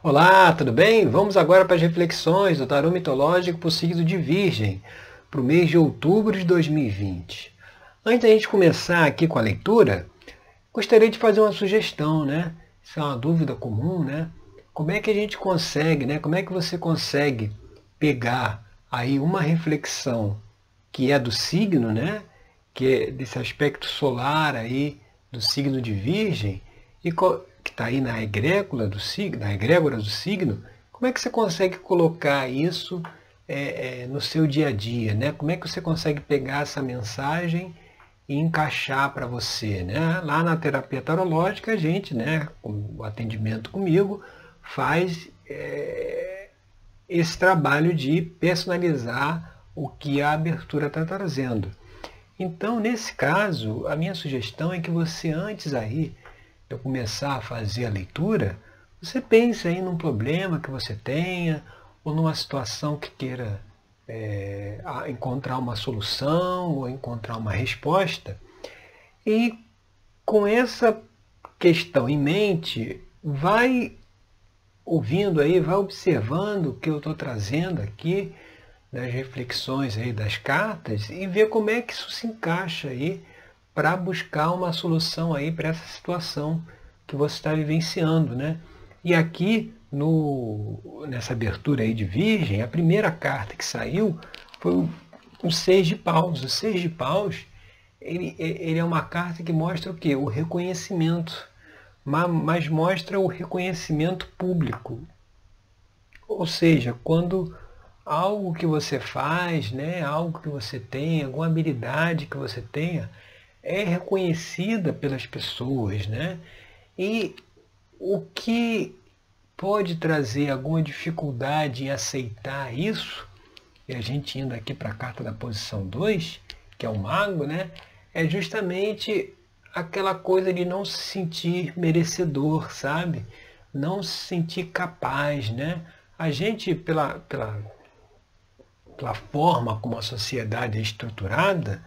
Olá, tudo bem? Vamos agora para as reflexões do tarô mitológico para o signo de Virgem, para o mês de outubro de 2020. Antes da gente começar aqui com a leitura, gostaria de fazer uma sugestão, né? Isso é uma dúvida comum, né? Como é que a gente consegue, né? Como é que você consegue pegar aí uma reflexão que é do signo, né? Que é desse aspecto solar aí do signo de Virgem e está aí na egrégora do signo, na egrégora do signo, como é que você consegue colocar isso é, é, no seu dia a dia, né? Como é que você consegue pegar essa mensagem e encaixar para você, né? Lá na terapia tarológica a gente, né, o atendimento comigo, faz é, esse trabalho de personalizar o que a abertura está trazendo. Então, nesse caso, a minha sugestão é que você antes aí eu começar a fazer a leitura, você pense aí num problema que você tenha ou numa situação que queira é, encontrar uma solução ou encontrar uma resposta. E com essa questão em mente, vai ouvindo aí, vai observando o que eu estou trazendo aqui das reflexões aí das cartas e ver como é que isso se encaixa aí para buscar uma solução aí para essa situação que você está vivenciando, né? E aqui no, nessa abertura aí de Virgem, a primeira carta que saiu foi o, o Seis de Paus. O Seis de Paus, ele, ele é uma carta que mostra o quê? O reconhecimento, mas, mostra o reconhecimento público. Ou seja, quando algo que você faz, né, algo que você tem, alguma habilidade que você tenha, é reconhecida pelas pessoas, né? E o que pode trazer alguma dificuldade em aceitar isso, e a gente indo aqui para a carta da posição 2, que é o mago, né? É justamente aquela coisa de não se sentir merecedor, sabe? Não se sentir capaz, né? A gente, pela, pela, pela forma como a sociedade é estruturada,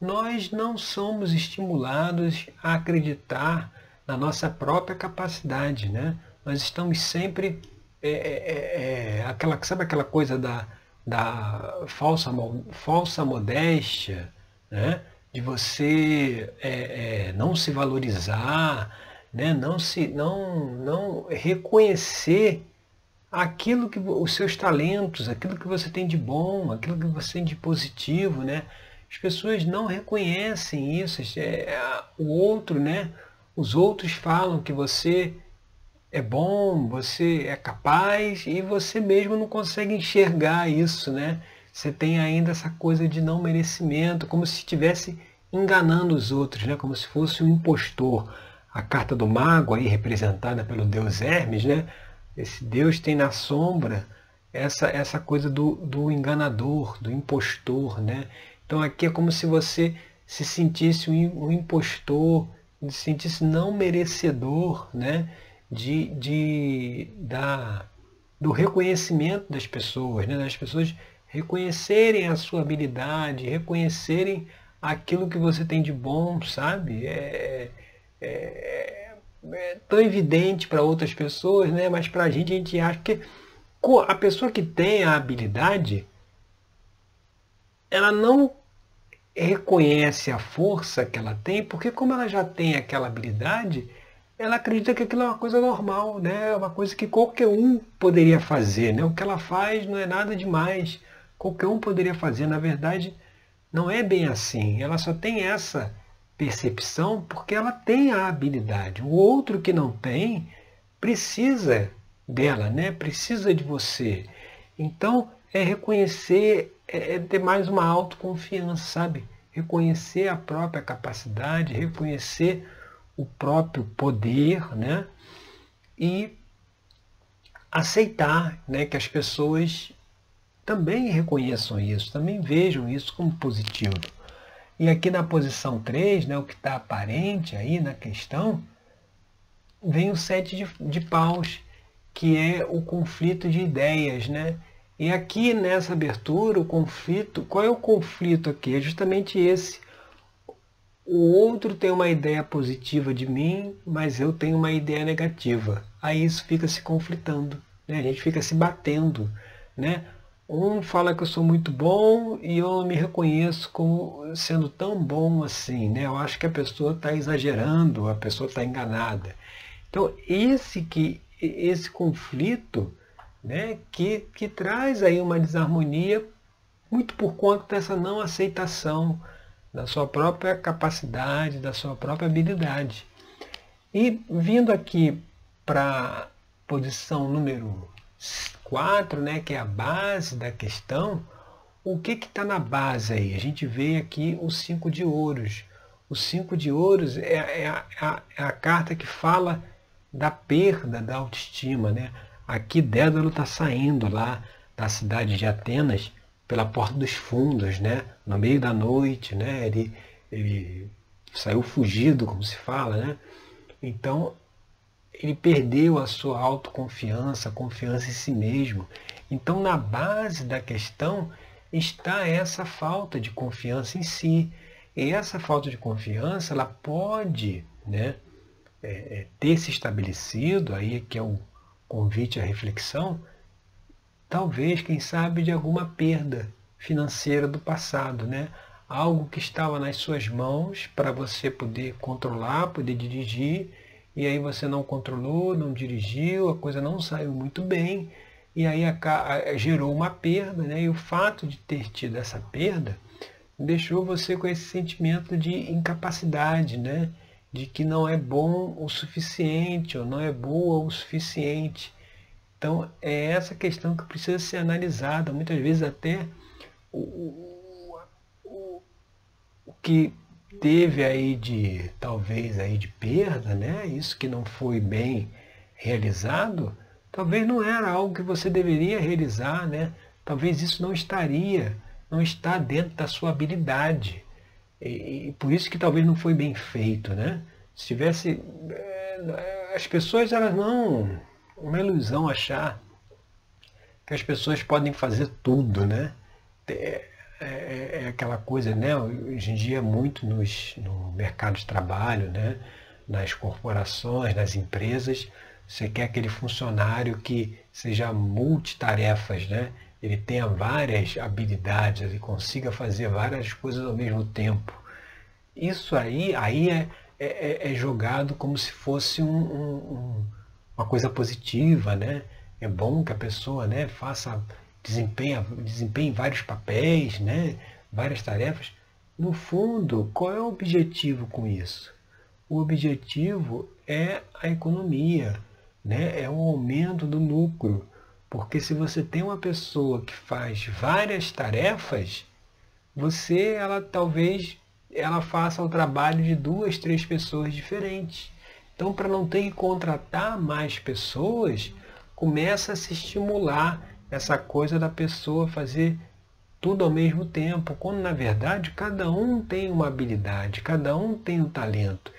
nós não somos estimulados a acreditar na nossa própria capacidade, né? Nós estamos sempre é, é, é, é aquela, sabe aquela coisa da, da falsa, falsa modéstia, né? De você é, é, não se valorizar, né? Não se, não, não reconhecer aquilo que os seus talentos, aquilo que você tem de bom, aquilo que você tem de positivo, né? As pessoas não reconhecem isso. É, o outro, né? Os outros falam que você é bom, você é capaz e você mesmo não consegue enxergar isso, né? Você tem ainda essa coisa de não merecimento, como se estivesse enganando os outros, né? Como se fosse um impostor. A carta do mago aí representada pelo deus Hermes, né? Esse deus tem na sombra essa essa coisa do, do enganador, do impostor, né? Então aqui é como se você se sentisse um, impostor, se sentisse não merecedor né, de, de, da, do reconhecimento das pessoas, né, das pessoas reconhecerem a sua habilidade, reconhecerem aquilo que você tem de bom, sabe? É, é, é, é tão evidente para outras pessoas, né? mas para a gente a gente acha que a pessoa que tem a habilidade, ela não reconhece a força que ela tem, porque como ela já tem aquela habilidade, ela acredita que aquilo é uma coisa normal, né? É uma coisa que qualquer um poderia fazer, né? O que ela faz não é nada demais, qualquer um poderia fazer. Na verdade, não é bem assim. Ela só tem essa percepção porque ela tem a habilidade. O outro que não tem precisa dela, né? Precisa de você. Então, é reconhecer é, é ter mais uma autoconfiança, sabe? Reconhecer a própria capacidade, reconhecer o próprio poder, né? E aceitar né, que as pessoas também reconheçam isso, também vejam isso como positivo. E aqui na posição 3, né, o que está aparente aí na questão, vem o sete de, de paus, que é o conflito de ideias, né? E aqui nessa abertura, o conflito, qual é o conflito aqui? É justamente esse. o outro tem uma ideia positiva de mim, mas eu tenho uma ideia negativa. Aí isso fica se conflitando, né? a gente fica se batendo. Né? Um fala que eu sou muito bom e eu não me reconheço como sendo tão bom assim. Né? Eu acho que a pessoa está exagerando, a pessoa está enganada. Então, esse, que, esse conflito né, que, que traz aí uma desarmonia muito por conta dessa não aceitação da sua própria capacidade, da sua própria habilidade. E vindo aqui para a posição número 4, né, que é a base da questão, o que está na base aí? A gente vê aqui o 5 de ouros. O 5 de ouros é, é, a, é, a, carta que fala da perda da autoestima. Né? Aqui Dédalo está saindo lá da cidade de Atenas pela porta dos fundos, né? no meio da noite. Né? Ele, ele saiu fugido, como se fala. Né? Então ele perdeu a sua autoconfiança, a confiança em si mesmo. Então, na base da questão está essa falta de confiança em si. E essa falta de confiança, ela pode né, é, é, ter se estabelecido, aí que é o convite à reflexão, talvez, quem sabe, de alguma perda financeira do passado, né? Algo que estava nas suas mãos para você poder controlar, poder dirigir, e aí você não controlou, não dirigiu, a coisa não saiu muito bem, e aí gerou uma perda, né? e o fato de ter tido essa perda deixou você com esse sentimento de incapacidade, né? De que não é bom o suficiente, ou não é boa o suficiente. Então é essa questão que precisa ser analisada, muitas vezes até o, o, o, o que teve aí de talvez aí de perda, né? Isso que não foi bem realizado, talvez não era algo que você deveria realizar, né? Talvez isso não estaria, não está dentro da sua habilidade. E, e por isso que talvez não foi bem feito, né? Se tivesse é, as pessoas elas não uma ilusão achar que as pessoas podem fazer tudo, né? É, é, é, aquela coisa, né? Hoje em dia muito nos, no mercado de trabalho, né? nas corporações, nas empresas, você quer aquele funcionário que seja multitarefas, né? Ele tenha várias habilidades, ele consiga fazer várias coisas ao mesmo tempo. Isso aí, aí é, é, é, é jogado como se fosse um, um, uma coisa positiva, né? É bom que a pessoa né, faça desempenha, desempenha vários papéis, né? várias tarefas. No fundo, qual é o objetivo com isso? O objetivo é a economia, né? é o aumento do lucro. Porque se você tem uma pessoa que faz várias tarefas, você, ela talvez ela faça o trabalho de duas, três pessoas diferentes. Então, para não ter que contratar mais pessoas, começa a se estimular essa coisa da pessoa fazer tudo ao mesmo tempo, quando na verdade cada um tem uma habilidade, cada um tem um talento.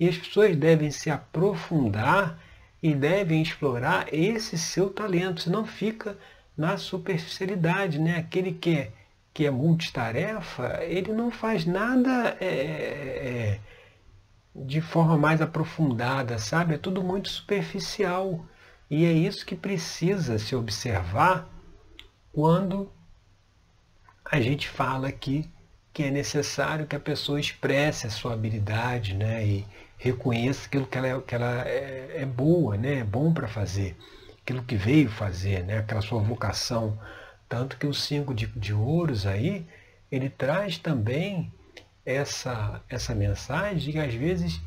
E as pessoas devem se aprofundar e devem explorar esse seu talento, senão fica na superficialidade, né? Aquele que é, que é multitarefa, ele não faz nada é, é, de forma mais aprofundada, sabe? É tudo muito superficial. E é isso que precisa se observar quando a gente fala aqui que é necessário que a pessoa expresse a sua habilidade né, e reconheça aquilo que ela, é, que ela é, é boa, né, é bom para fazer, aquilo que veio fazer, né, aquela sua vocação. Tanto que o cinco de, de ouros aí, ele traz também essa, essa mensagem de que às vezes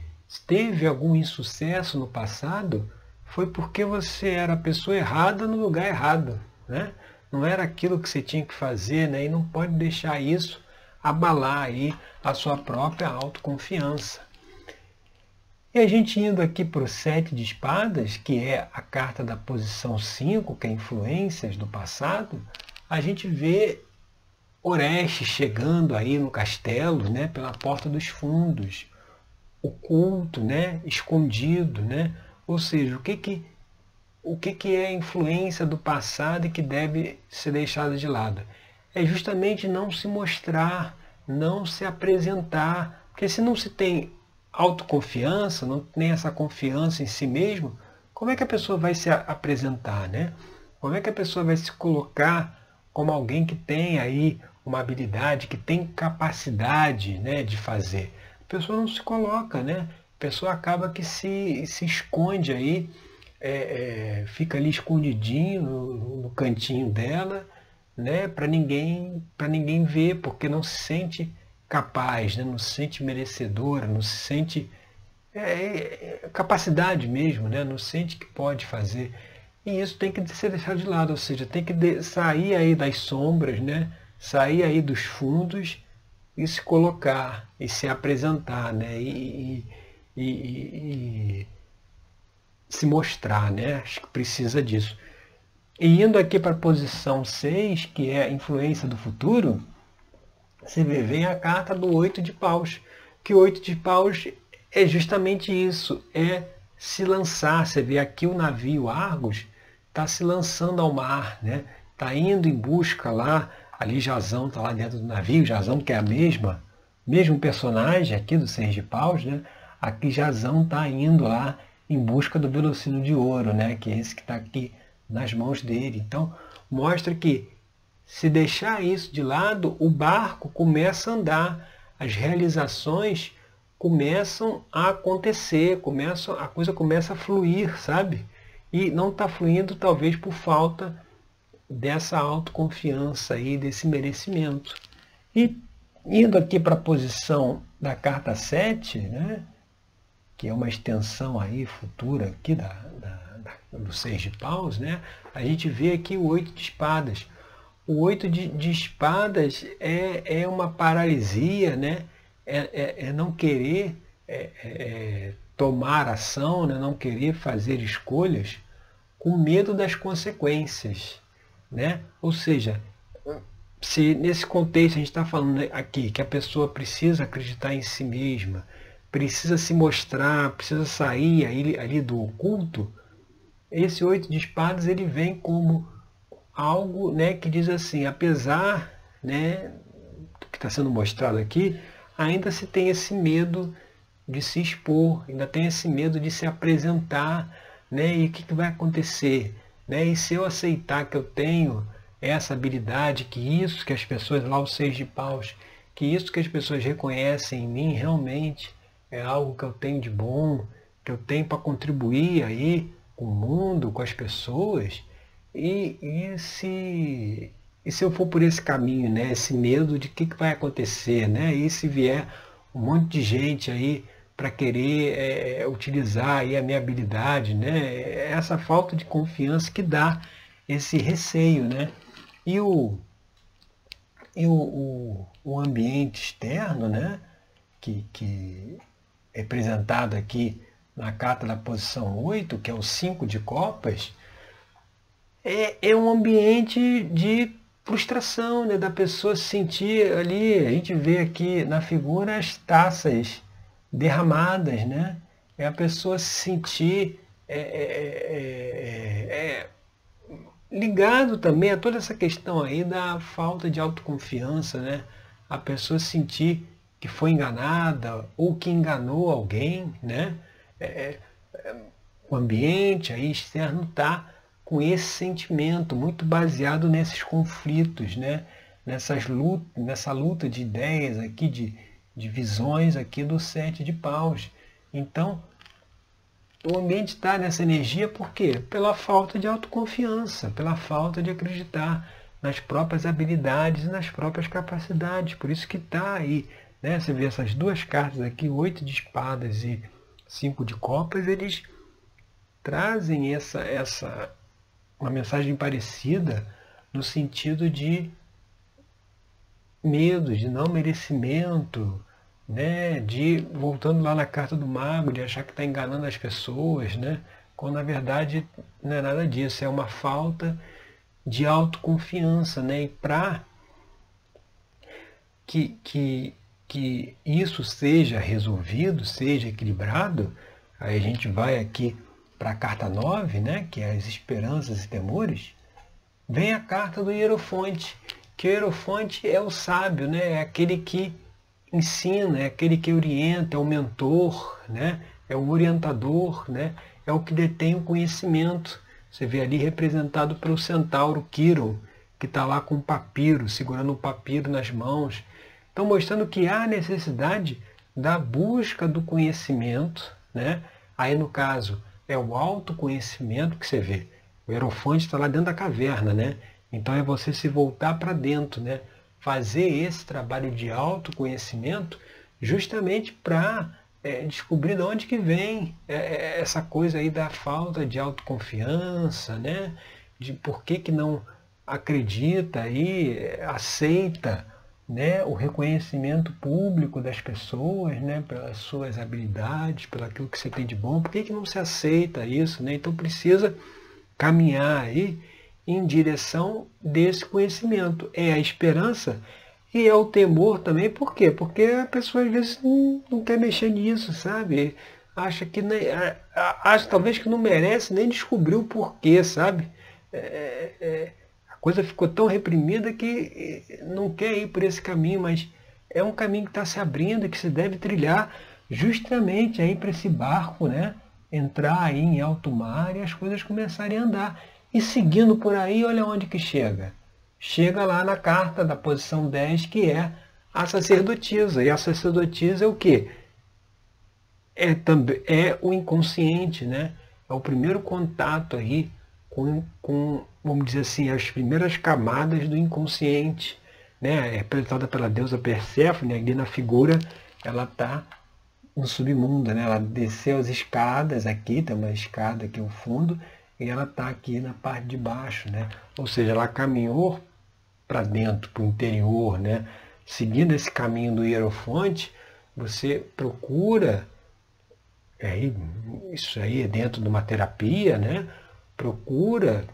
teve algum insucesso no passado foi porque você era a pessoa errada no lugar errado. Né? Não era aquilo que você tinha que fazer né? e não pode deixar isso abalar aí a sua própria autoconfiança. E a gente indo aqui para o sete de espadas, que é a carta da posição 5, que é influências do passado, a gente vê Orestes chegando aí no castelo, né, pela porta dos fundos, oculto, né, escondido, né, ou seja, o que, que, o que, que é a influência do passado e que deve ser deixada de lado? É justamente não se mostrar, não se apresentar Porque se não se tem autoconfiança, não tem essa confiança em si mesmo, como é que a pessoa vai se apresentar, né? Como é que a pessoa vai se colocar como alguém que tem aí uma habilidade, que tem capacidade né, de fazer? A pessoa não se coloca, né? A pessoa acaba que se, se esconde aí, é, é, fica ali escondidinho no, no cantinho dela, né? Para ninguém, para ninguém ver, porque não se sente capaz, né? não se sente merecedora, não se sente é, é, capacidade mesmo, né? não sente que pode fazer. E isso tem que ser deixado de lado, ou seja, tem que sair aí das sombras, né? sair aí dos fundos e se colocar e se apresentar, né? E, e, e, e se mostrar, né? Acho que precisa disso. E indo aqui para a posição 6, que é a influência do futuro, você vê, vem a carta do oito de paus, que o oito de paus é justamente isso, é se lançar. Você vê aqui o navio Argos está se lançando ao mar, né? Está indo em busca lá, ali Jazão está lá dentro do navio, Jazão que é a mesma, mesmo personagem aqui do Seis de Paus, né? Aqui Jazão está indo lá em busca do velocino de ouro, né? Que é esse que está aqui nas mãos dele. Então mostra que se deixar isso de lado, o barco começa a andar, as realizações começam a acontecer, começam, a coisa começa a fluir, sabe? E não está fluindo talvez por falta dessa autoconfiança aí, desse merecimento. E indo aqui para a posição da carta 7, né, que é uma extensão aí futura aqui da, da, da, do seis de paus, né, a gente vê aqui o oito de espadas. O oito de, de espadas é, é uma paralisia, né? é, é, é não querer é, é, é, tomar ação, né? não querer fazer escolhas com medo das consequências. Né? Ou seja, se nesse contexto a gente está falando aqui que a pessoa precisa acreditar em si mesma, precisa se mostrar, precisa sair ali, ali do oculto, esse oito de espadas ele vem como algo né, que diz assim, apesar né, do que está sendo mostrado aqui, ainda se tem esse medo de se expor, ainda tem esse medo de se apresentar, né, e o que, que vai acontecer? Né? E se eu aceitar que eu tenho essa habilidade, que isso que as pessoas, lá os seis de paus, que isso que as pessoas reconhecem em mim realmente é algo que eu tenho de bom, que eu tenho para contribuir aí com o mundo, com as pessoas, e, e, se, e se eu for por esse caminho, né? Esse medo de o que, que vai acontecer, né? E se vier um monte de gente aí para querer é, utilizar aí a minha habilidade, né? É essa falta de confiança que dá esse receio, né? E o, e o, o, o ambiente externo, né? Que, que é representado aqui na carta da posição 8, que é o 5 de copas, é, é um ambiente de frustração, né, da pessoa se sentir ali, a gente vê aqui na figura as taças derramadas, né? É a pessoa se sentir é, é, é, é, ligado também a toda essa questão aí da falta de autoconfiança, né? A pessoa sentir que foi enganada ou que enganou alguém, né? É, é, o ambiente aí externo está com esse sentimento, muito baseado nesses conflitos, né? Nessas lutas, nessa luta de ideias aqui, de, de visões aqui do sete de paus. Então, o ambiente está nessa energia por quê? Pela falta de autoconfiança, pela falta de acreditar nas próprias habilidades, nas próprias capacidades. Por isso que está aí. Né? Você vê essas duas cartas aqui, oito de espadas e cinco de copas, eles trazem essa, essa, uma mensagem parecida no sentido de medo, de não merecimento, né? de, voltando lá na carta do mago, de achar que está enganando as pessoas, né? quando na verdade não é nada disso, é uma falta de autoconfiança. Né? E para que, que, que isso seja resolvido, seja equilibrado, aí a gente vai aqui para a carta 9, né, que é as esperanças e temores, vem a carta do Hierofonte, que o Hierofonte é o sábio, né, é aquele que ensina, é aquele que orienta, é o mentor, né? é o orientador, né? é o que detém o conhecimento. Você vê ali representado pelo centauro Quiron, que está lá com o papiro, segurando o papiro nas mãos. Então, mostrando que há necessidade da busca do conhecimento. Né? Aí, no caso, é o autoconhecimento que você vê. O Hierofante está lá dentro da caverna, né? Então é você se voltar para dentro, né? Fazer esse trabalho de autoconhecimento justamente para é, descobrir de onde que vem é, é, essa coisa aí da falta de autoconfiança, né? De por que, que não acredita aí, aceita né, o reconhecimento público das pessoas, né, pelas suas habilidades, pelo aquilo que você tem de bom, por que, que não se aceita isso? Né? Então precisa caminhar aí em direção desse conhecimento. É a esperança e é o temor também, por quê? Porque a pessoa às vezes não, não quer mexer nisso, sabe? Acha que nem, acha talvez que não merece nem descobrir o porquê, sabe? É, é, é, coisa ficou tão reprimida que não quer ir por esse caminho, mas é um caminho que está se abrindo, que se deve trilhar justamente aí para esse barco, né? Entrar aí em alto mar e as coisas começarem a andar. E seguindo por aí, olha onde que chega chega lá na carta da posição 10, que é a sacerdotisa. E a sacerdotisa é o quê? É, também, é o inconsciente, né? É o primeiro contato aí com, com, vamos dizer assim, as primeiras camadas do inconsciente. Né? É representada pela deusa Perséfone, ali na figura, ela está no submundo, né? Ela desceu as escadas aqui, tem uma escada aqui ao fundo, e ela está aqui na parte de baixo, né? Ou seja, ela caminhou para dentro, para o interior, né? Seguindo esse caminho do hierofonte, você procura, é, isso aí é dentro de uma terapia, né? Procura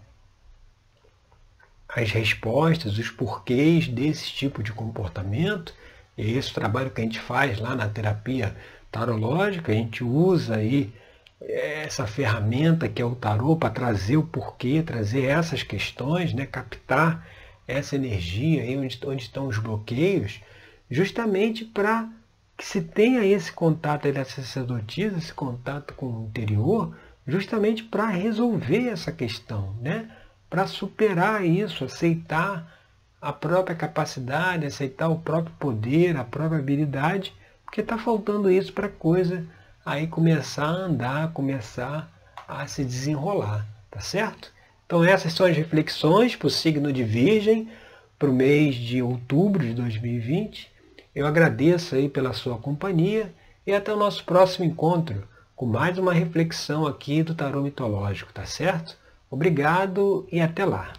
as respostas, os porquês desse tipo de comportamento. E esse trabalho que a gente faz lá na terapia tarológica, a gente usa aí é, essa ferramenta que é o tarô para trazer o porquê, trazer essas questões, né? captar essa energia aí onde, onde estão os bloqueios, justamente para que se tenha esse contato da sacerdotisa, esse contato com o interior, justamente para resolver essa questão, né? para superar isso, aceitar a própria capacidade, aceitar o próprio poder, a própria habilidade, porque está faltando isso para a coisa aí começar a andar, começar a se desenrolar, tá certo? Então essas são as reflexões para o signo de Virgem para o mês de outubro de 2020. Eu agradeço aí pela sua companhia e até o nosso próximo encontro com mais uma reflexão aqui do tarô mitológico, tá certo? Obrigado e até lá.